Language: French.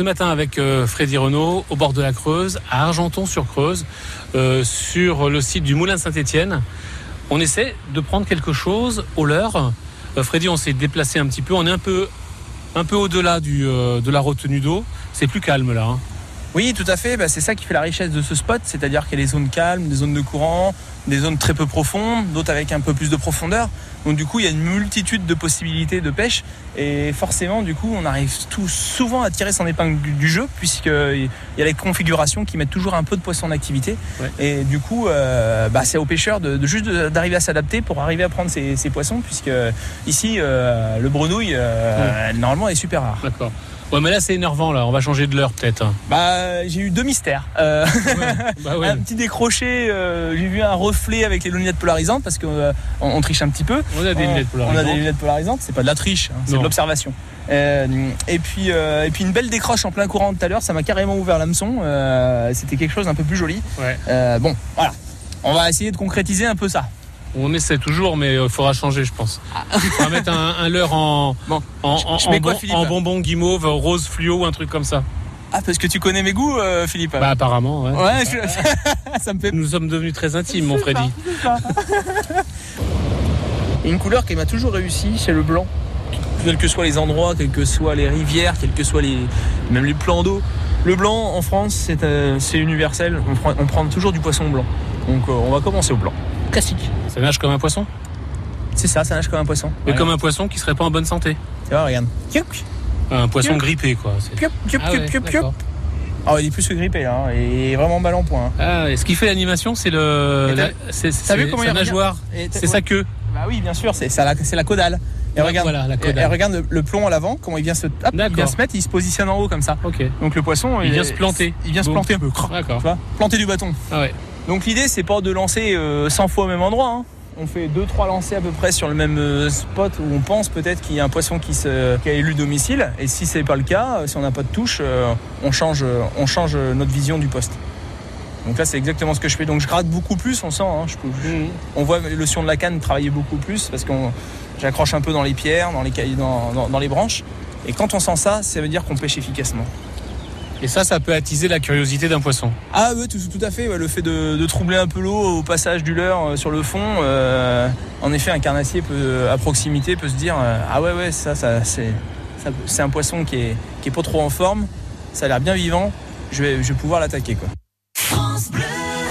ce matin avec euh, Freddy Renault au bord de la Creuse, à Argenton-sur-Creuse, euh, sur le site du Moulin Saint-Étienne. On essaie de prendre quelque chose au leurre. Euh, Freddy, on s'est déplacé un petit peu. On est un peu, au-delà de la retenue d'eau. C'est plus calme là. hein. Oui, tout à fait. Bah, c'est ça qui fait la richesse de ce spot, c'est-à-dire qu'il y a des zones calmes, des zones de courant, des zones très peu profondes, d'autres avec un peu plus de profondeur. Donc du coup, il y a une multitude de possibilités de pêche et forcément, du coup, on arrive tout souvent à tirer son épingle du, du jeu puisqu'il y a les configurations qui mettent toujours un peu de poisson en activité. Ouais. Et du coup, euh, bah, c'est aux pêcheurs de, de juste d'arriver à s'adapter pour arriver à prendre ces, ces poissons puisque ici, euh, le grenouille, euh, normalement, est super rare. D'accord. Ouais, mais là c'est énervant là. On va changer de l'heure peut-être. Bah, j'ai eu deux mystères. Euh, Bah ouais. un petit décroché, euh, j'ai vu un reflet avec les lunettes polarisantes parce qu'on on triche un petit peu. On a des lunettes On a des polarisantes. lunettes polarisantes, c'est pas de la triche, hein, c'est de l'observation. Euh, et, puis, euh, et puis une belle décroche en plein courant tout à l'heure, ça m'a carrément ouvert l'hameçon. Euh, C'était quelque chose d'un peu plus joli. Ouais. Euh, bon, voilà. On va essayer de concrétiser un peu ça. On essaie toujours, mais il faudra changer, je pense. On va mettre un, un leurre en, Bon, en, je- en- je mets en quoi, bon- Philippe en bonbon guimauve, rose fluo, un truc comme ça. Ah, parce que tu connais mes goûts, euh, Philippe Bah apparemment. Ouais. Ouais, je- ça me fait Nous sommes devenus très intimes, mon Freddy. Une couleur qui m'a toujours réussi, c'est le blanc. Quels que soient les endroits, quelles que soient les rivières, quels que soient les, même les plans d'eau. Le blanc en France, c'est euh, universel. On prend, on prend toujours du poisson blanc. Donc euh, on va commencer au blanc. Classique. Ça nage comme un poisson, C'est ça, ça nage comme un poisson. mais comme un poisson qui serait pas en bonne santé. Tu vois, regarde. Un poisson grippé, quoi. Ah. Ah, il est plus que grippé là, hein, et vraiment balle en point. hein. Ah, et ce qui fait l'animation, c'est le, Mais t'as- la- c'est sa il nageoire, c'est sa queue. Bah oui, bien sûr, c'est la, c'est la caudale. Et regarde, voilà, la et- caudale. et regarde le, le plomb à l'avant, comment il vient se, hop, il vient se mettre, il se positionne en haut comme ça. Ok. Donc le poisson, Il vient est- se planter. Il vient se planter un peu. Tu D'accord. vois, planter du bâton. Ah ouais. Donc l'idée c'est pas de lancer euh, 100 fois au même endroit. hein. On fait 2-3 lancers à peu près sur le même euh, spot où on pense peut-être qu'il y a un poisson qui, se, qui a élu domicile. Et si c'est pas le cas, euh, si on n'a pas de touche, euh, on, change, euh, on change euh, notre vision du poste. Donc là c'est exactement ce que je fais. Donc je gratte beaucoup plus, on sent. hein. Je peux- Mhm. on voit le sion de la canne travailler beaucoup plus parce que j'accroche un peu dans les pierres, dans les, cailles- dans, dans- dans les branches. Et quand on sent ça, ça veut dire qu'on pêche efficacement. Et ça, ça peut attiser la curiosité d'un poisson. Ah oui, tout, à fait. ouais, le fait de, troubler un peu l'eau au passage du leurre euh, sur le fond. euh, en effet, un carnassier peut, à proximité peut se dire euh, ah ouais ouais ça, c'est c'est un poisson qui est qui est pas trop en forme. Ça a l'air bien vivant. Je vais je vais pouvoir l'attaquer quoi.